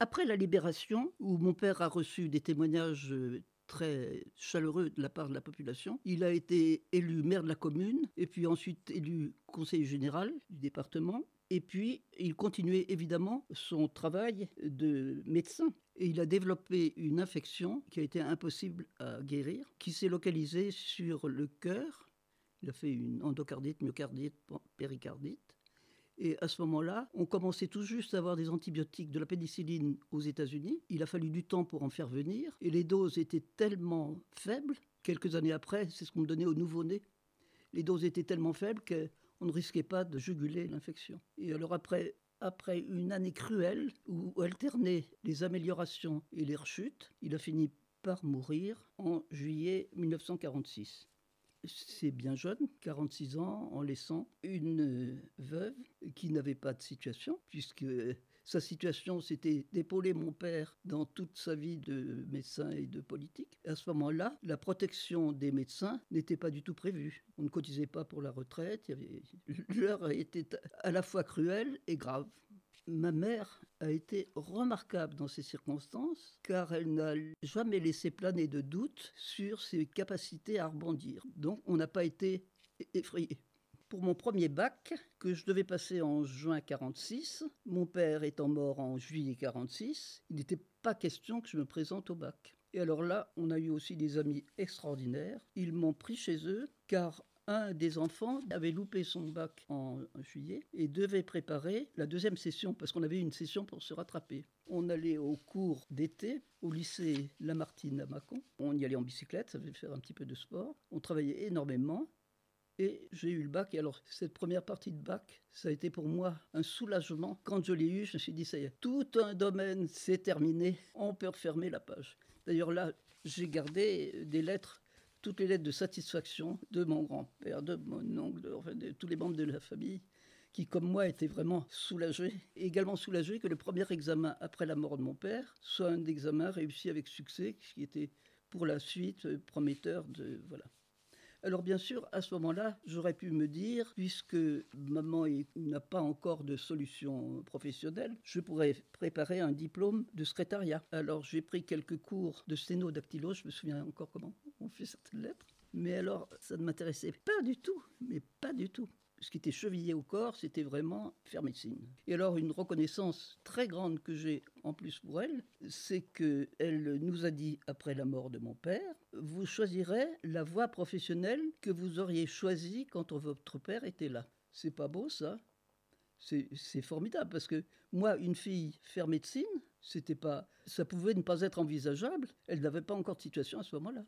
Après la libération, où mon père a reçu des témoignages euh, très chaleureux de la part de la population. Il a été élu maire de la commune et puis ensuite élu conseiller général du département. Et puis, il continuait évidemment son travail de médecin. Et il a développé une infection qui a été impossible à guérir, qui s'est localisée sur le cœur. Il a fait une endocardite, myocardite, péricardite. Et à ce moment-là, on commençait tout juste à avoir des antibiotiques, de la pénicilline aux États-Unis. Il a fallu du temps pour en faire venir. Et les doses étaient tellement faibles, quelques années après, c'est ce qu'on donnait aux nouveau-nés. Les doses étaient tellement faibles qu'on ne risquait pas de juguler l'infection. Et alors après, après une année cruelle où alternaient les améliorations et les rechutes, il a fini par mourir en juillet 1946 c'est bien jeune, 46 ans, en laissant une veuve qui n'avait pas de situation, puisque sa situation, c'était d'épauler mon père dans toute sa vie de médecin et de politique. À ce moment-là, la protection des médecins n'était pas du tout prévue. On ne cotisait pas pour la retraite. L'heure était à la fois cruelle et grave ma mère a été remarquable dans ces circonstances car elle n'a jamais laissé planer de doute sur ses capacités à rebondir. Donc on n'a pas été effrayé. Pour mon premier bac, que je devais passer en juin 46, mon père étant mort en juillet 46, il n'était pas question que je me présente au bac. Et alors là, on a eu aussi des amis extraordinaires. Ils m'ont pris chez eux car un des enfants avait loupé son bac en juillet et devait préparer la deuxième session parce qu'on avait une session pour se rattraper. On allait au cours d'été au lycée Lamartine à Mâcon. On y allait en bicyclette, ça faisait faire un petit peu de sport. On travaillait énormément. Et j'ai eu le bac. Et alors, cette première partie de bac, ça a été pour moi un soulagement. Quand je l'ai eu, je me suis dit, ça y est, tout un domaine, c'est terminé. On peut refermer la page. D'ailleurs, là, j'ai gardé des lettres toutes les lettres de satisfaction de mon grand-père, de mon oncle, enfin, de tous les membres de la famille, qui, comme moi, étaient vraiment soulagés. Et également soulagés que le premier examen après la mort de mon père soit un examen réussi avec succès, qui était pour la suite prometteur de. Voilà. Alors bien sûr, à ce moment-là, j'aurais pu me dire, puisque maman n'a pas encore de solution professionnelle, je pourrais préparer un diplôme de secrétariat. Alors j'ai pris quelques cours de sténodactylo, je me souviens encore comment on fait certaines lettres. Mais alors, ça ne m'intéressait pas du tout, mais pas du tout ce qui était chevillé au corps, c'était vraiment faire médecine. Et alors, une reconnaissance très grande que j'ai en plus pour elle, c'est qu'elle nous a dit, après la mort de mon père, vous choisirez la voie professionnelle que vous auriez choisie quand votre père était là. C'est pas beau ça c'est formidable parce que moi, une fille faire médecine, c'était pas, ça pouvait ne pas être envisageable. Elle n'avait pas encore de situation à ce moment-là.